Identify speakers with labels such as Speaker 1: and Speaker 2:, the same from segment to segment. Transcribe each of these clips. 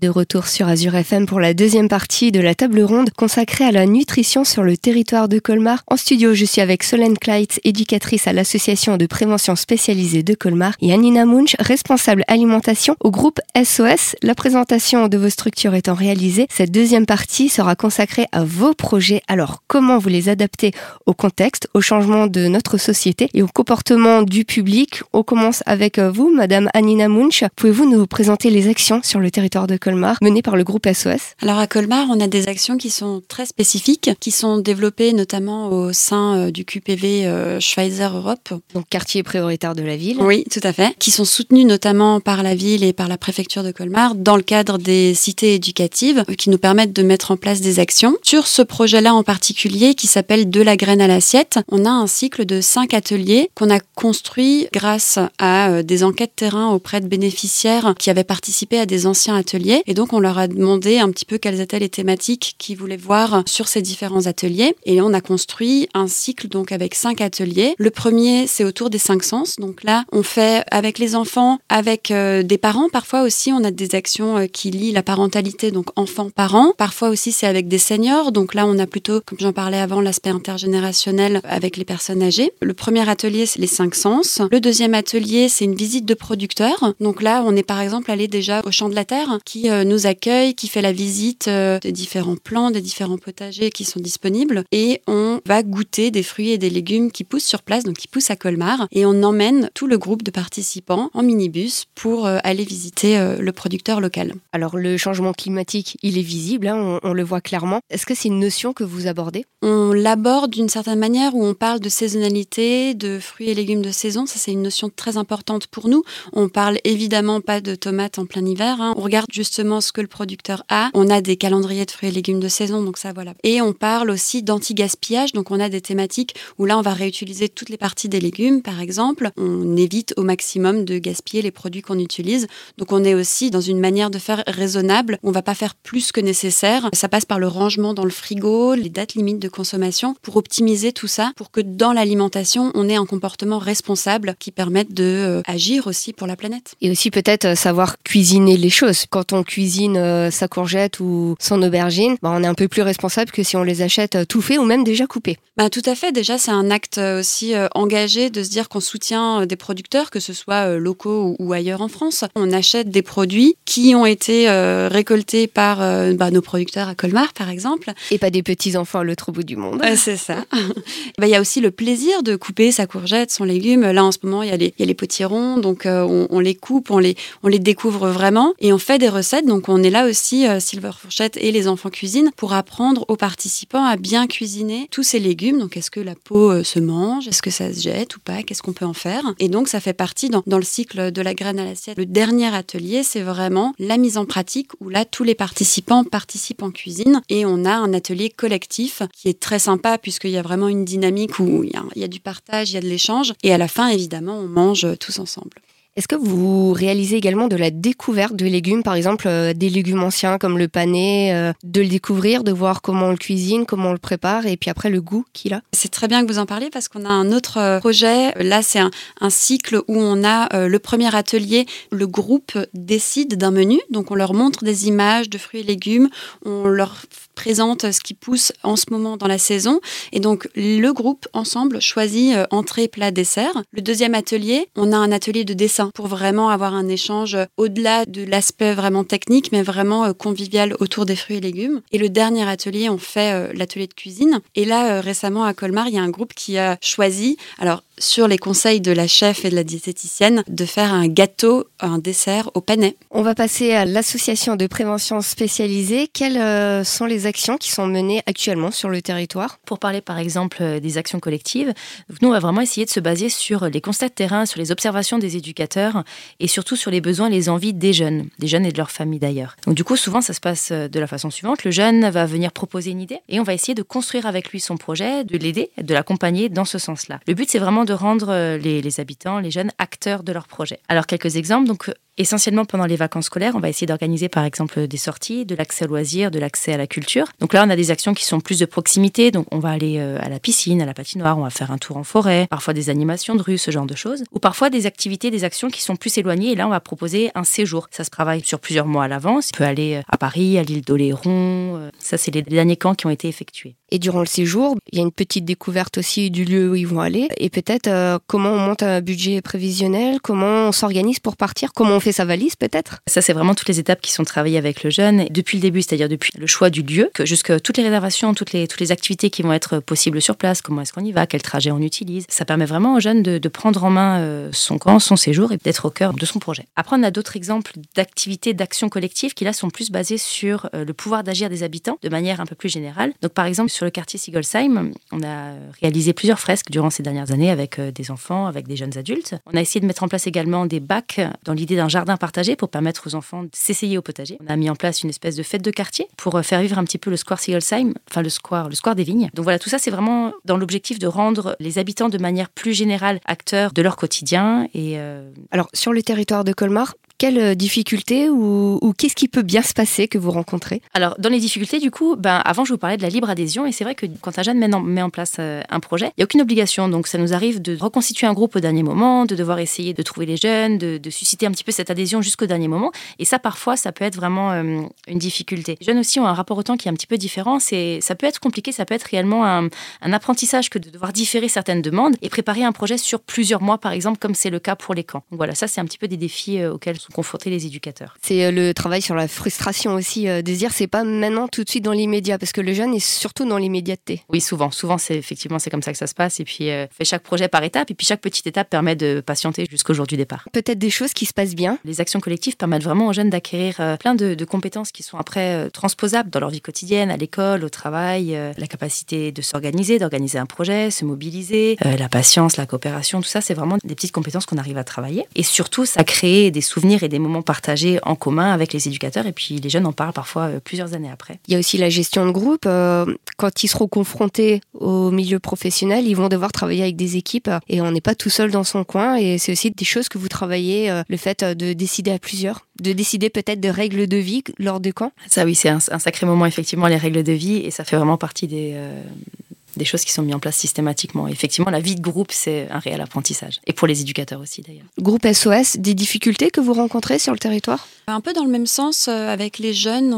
Speaker 1: De retour sur Azure FM pour la deuxième partie de la table ronde consacrée à la nutrition sur le territoire de Colmar. En studio, je suis avec Solène Kleitz, éducatrice à l'association de prévention spécialisée de Colmar, et Anina Munch, responsable alimentation au groupe SOS. La présentation de vos structures étant réalisée, cette deuxième partie sera consacrée à vos projets. Alors, comment vous les adaptez au contexte, au changement de notre société et au comportement du public? On commence avec vous, Madame Anina Munch. Pouvez-vous nous présenter les actions sur le territoire de Colmar Colmar, menée par le groupe SOS
Speaker 2: Alors à Colmar, on a des actions qui sont très spécifiques, qui sont développées notamment au sein euh, du QPV euh, Schweizer Europe.
Speaker 1: Donc quartier prioritaire de la ville.
Speaker 2: Oui, tout à fait. Qui sont soutenues notamment par la ville et par la préfecture de Colmar dans le cadre des cités éducatives qui nous permettent de mettre en place des actions. Sur ce projet-là en particulier qui s'appelle De la graine à l'assiette, on a un cycle de cinq ateliers qu'on a construit grâce à euh, des enquêtes terrain auprès de bénéficiaires qui avaient participé à des anciens ateliers et donc, on leur a demandé un petit peu quelles étaient les thématiques qu'ils voulaient voir sur ces différents ateliers. Et on a construit un cycle donc avec cinq ateliers. Le premier, c'est autour des cinq sens. Donc là, on fait avec les enfants, avec euh, des parents. Parfois aussi, on a des actions euh, qui lient la parentalité, donc enfants-parents. Parfois aussi, c'est avec des seniors. Donc là, on a plutôt, comme j'en parlais avant, l'aspect intergénérationnel avec les personnes âgées. Le premier atelier, c'est les cinq sens. Le deuxième atelier, c'est une visite de producteurs. Donc là, on est par exemple allé déjà au champ de la terre euh, nous accueille, qui fait la visite euh, des différents plants, des différents potagers qui sont disponibles. Et on va goûter des fruits et des légumes qui poussent sur place, donc qui poussent à Colmar. Et on emmène tout le groupe de participants en minibus pour euh, aller visiter le producteur local.
Speaker 1: Alors le changement climatique, il est visible, hein, on, le voit clairement. Est-ce que c'est une notion que vous abordez?
Speaker 2: On l'aborde d'une certaine manière où on parle de saisonnalité, de fruits et légumes de saison. Ça, c'est une notion très importante pour nous. On parle évidemment pas de tomates en plein hiver. Hein. On regarde justement ce que le producteur a. On a des calendriers de fruits et légumes de saison, donc ça voilà. Et on parle aussi d'anti-gaspillage, donc on a des thématiques où là on va réutiliser toutes les parties des légumes, par exemple. On évite au maximum de gaspiller les produits qu'on utilise. Donc on est aussi dans une manière de faire raisonnable. On va pas faire plus que nécessaire. Ça passe par le rangement dans le frigo, les dates limites de consommation, pour optimiser tout ça, pour que dans l'alimentation on ait un comportement responsable qui permette de euh, agir aussi pour la planète.
Speaker 1: Et aussi peut-être euh, savoir cuisiner les choses. Quand on cuisine euh, sa courgette ou son aubergine, bah, on est un peu plus responsable que si on les achète euh, tout fait ou même déjà coupés.
Speaker 2: Bah, tout à fait. Déjà, c'est un acte euh, aussi engagé de se dire qu'on soutient des producteurs, que ce soit locaux ou ailleurs en France. On achète des produits qui ont été récoltés par bah, nos producteurs à Colmar, par exemple.
Speaker 1: Et pas des petits-enfants à l'autre bout du monde.
Speaker 2: c'est ça. Bah, il y a aussi le plaisir de couper sa courgette, son légume. Là, en ce moment, il y, a les, y a les potirons, donc on, on, les coupe, on les, on les découvre vraiment et on fait des recettes donc on est là aussi, euh, Silver Fourchette et les enfants cuisine, pour apprendre aux participants à bien cuisiner tous ces légumes. Donc est-ce que la peau euh, se mange? Est-ce que ça se jette ou pas? Qu'est-ce qu'on peut en faire? Et donc ça fait partie dans, le cycle de la graine à l'assiette. Le dernier atelier, c'est vraiment la mise en pratique où là, tous les participants participent en cuisine et on a un atelier collectif qui est très sympa puisqu'il y a vraiment une dynamique où il il y a du partage, il y a de l'échange et à la fin, évidemment, on mange tous ensemble.
Speaker 1: Est-ce que vous réalisez également de la découverte de légumes, par exemple euh, des légumes anciens comme le panais, euh, de le découvrir, de voir comment on le cuisine, comment on le prépare et puis après le goût qu'il a?
Speaker 2: C'est très bien que vous en parliez parce qu'on a un autre euh, projet. Là, c'est un, cycle où on a le premier atelier, le groupe décide d'un menu. Donc on leur montre des images de fruits et légumes, on leur présente ce qui pousse en ce moment dans la saison. Et donc, le groupe, ensemble, choisit entrée, plat, dessert. Le deuxième atelier, on a un atelier de dessin pour vraiment avoir un échange au-delà de l'aspect vraiment technique, mais vraiment euh, convivial autour des fruits et légumes. Et le dernier atelier, on fait euh, l'atelier de cuisine. Et là, euh, récemment à Colmar, il y a un groupe qui a choisi, alors sur les conseils de la chef et de la diététicienne, de faire un gâteau, un dessert au panais.
Speaker 1: On va passer à l'association de prévention spécialisée. Quelles sont les actions qui sont menées actuellement sur le territoire?
Speaker 3: Pour parler par exemple des actions collectives, nous on va vraiment essayer de se baser sur les constats de terrain, sur les observations des éducateurs et surtout sur les besoins et les envies des jeunes, des jeunes et de leur famille d'ailleurs. Donc du coup, souvent, ça se passe euh, de la façon suivante. Le jeune va venir proposer une idée et on va essayer de construire avec lui son projet, de l'aider, de l'accompagner dans ce sens-là. Le but, c'est vraiment de rendre euh, les, habitants, les jeunes, acteurs de leur projet. Alors quelques exemples. Donc Essentiellement pendant les vacances scolaires, on va essayer d'organiser par exemple des sorties, de l'accès aux loisirs, de l'accès à la culture. Donc là, on a des actions qui sont plus de proximité. Donc on va aller euh, à la piscine, à la patinoire, on va faire un tour en forêt, parfois des animations de rue, ce genre de choses. Ou parfois des activités, des actions qui sont plus éloignées. Et là, on va proposer un séjour. Ça se travaille sur plusieurs mois à l'avance. On peut aller euh, à Paris, à l'île d'Oléron. Euh, ça, c'est les derniers camps qui ont été effectués.
Speaker 1: Et durant le séjour, il y a une petite découverte aussi du lieu où ils vont aller. Et peut-être comment on monte un budget prévisionnel, comment on s'organise pour partir, comment on fait sa valise peut-être?
Speaker 3: Ça, c'est vraiment toutes les étapes qui sont travaillées avec le jeune depuis le début, c'est-à-dire depuis le choix du lieu, que jusque toutes les réservations, toutes les, toutes les activités qui vont être possibles sur place, comment est-ce qu'on y va, quel trajet on utilise. Ça permet vraiment au jeune de, de prendre en main euh, son camp, son séjour et d'être au cœur de son projet. Après, on a d'autres exemples d'activités, d'actions collectives qui là sont plus basées sur euh, le pouvoir d'agir des habitants de manière un peu plus générale. Donc par exemple, sur le quartier Sigolsheim, on a réalisé plusieurs fresques durant ces dernières années avec euh, des enfants, avec des jeunes adultes. On a essayé de mettre en place également des bacs dans l'idée d'un jardin partagé pour permettre aux enfants de s'essayer au potager. On a mis en place une espèce de fête de quartier pour faire vivre un petit peu le square Sigolsheim, enfin le square, le square des vignes. Donc voilà, tout ça c'est vraiment dans l'objectif de rendre les habitants de manière plus générale acteurs de leur quotidien. Et
Speaker 1: euh, Alors sur le territoire de Colmar, quelles euh, difficultés ou, qu'est-ce qui peut bien se passer que vous rencontrez?
Speaker 3: Alors, dans les difficultés, du coup, ben, avant, je vous parlais de la libre adhésion. Et c'est vrai que quand un jeune met en, met en place euh, un projet, il n'y a aucune obligation. Donc, ça nous arrive de reconstituer un groupe au dernier moment, de devoir essayer de trouver les jeunes, de, de susciter un petit peu cette adhésion jusqu'au dernier moment. Et ça, parfois, ça peut être vraiment euh, une difficulté. Les jeunes aussi ont un rapport au temps qui est un petit peu différent. C'est, ça peut être compliqué, ça peut être réellement un, apprentissage que de devoir différer certaines demandes et préparer un projet sur plusieurs mois, par exemple, comme c'est le cas pour les camps. Voilà, ça, c'est un petit peu des défis auxquels sont confrontés les éducateurs.
Speaker 1: C'est euh, le travail sur la frustration aussi, euh, de dire c'est pas maintenant tout de suite dans l'immédiat, parce que le jeune est surtout dans l'immédiateté.
Speaker 3: Oui, souvent, souvent c'est effectivement c'est comme ça que ça se passe, et puis euh, fait chaque projet par étape, et puis chaque petite étape permet de patienter jusqu'au jour du départ.
Speaker 1: Peut-être des choses qui se passent bien.
Speaker 3: Les actions collectives permettent vraiment aux jeunes d'acquérir plein de, compétences qui sont après transposables dans leur vie quotidienne, à l'école, au travail, la capacité de s'organiser, d'organiser un projet, se mobiliser, la patience, la coopération, tout ça, c'est vraiment des petites compétences qu'on arrive à travailler. Et surtout, ça crée des souvenirs et des moments partagés en commun avec les éducateurs et puis les jeunes en parlent parfois euh, plusieurs années après.
Speaker 1: Il y a aussi la gestion de groupe. Euh, quand ils seront confrontés au milieu professionnel, ils vont devoir travailler avec des équipes et on n'est pas tout seul dans son coin et c'est aussi des choses que vous travaillez, euh, le fait de décider à plusieurs, de décider peut-être de règles de vie lors de camp.
Speaker 3: Ça oui, c'est un, sacré moment effectivement les règles de vie et ça fait vraiment partie des, des choses qui sont mises en place systématiquement. Effectivement, la vie de groupe, c'est un réel apprentissage. Et pour les éducateurs aussi, d'ailleurs.
Speaker 1: Groupe SOS, des difficultés que vous rencontrez sur le territoire?
Speaker 2: Un peu dans le même sens, euh, avec les jeunes,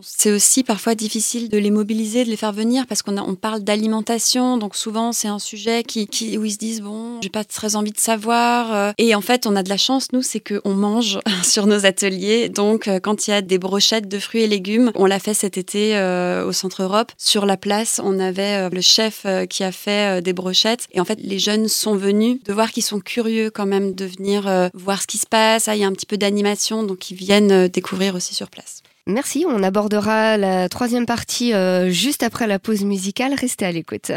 Speaker 2: c'est aussi parfois difficile de les mobiliser, de les faire venir, parce qu'on on parle d'alimentation, donc souvent c'est un sujet qui, qui, où ils se disent, bon, j'ai pas très envie de savoir. Euh. Et en fait, on a de la chance, nous, c'est qu'on mange sur nos ateliers. Donc, euh, quand il y a des brochettes de fruits et légumes, on l'a fait cet été au Centre Europe. Sur la place, on avait le chef euh, qui a fait euh, des brochettes. Et en fait, les jeunes sont venus de voir qu'ils sont curieux quand même de venir euh, voir ce qui se passe. Ah, il y a un petit peu d'animation, donc ils viennent découvrir aussi sur place.
Speaker 1: Merci, on abordera la troisième partie juste après la pause musicale. Restez à l'écoute.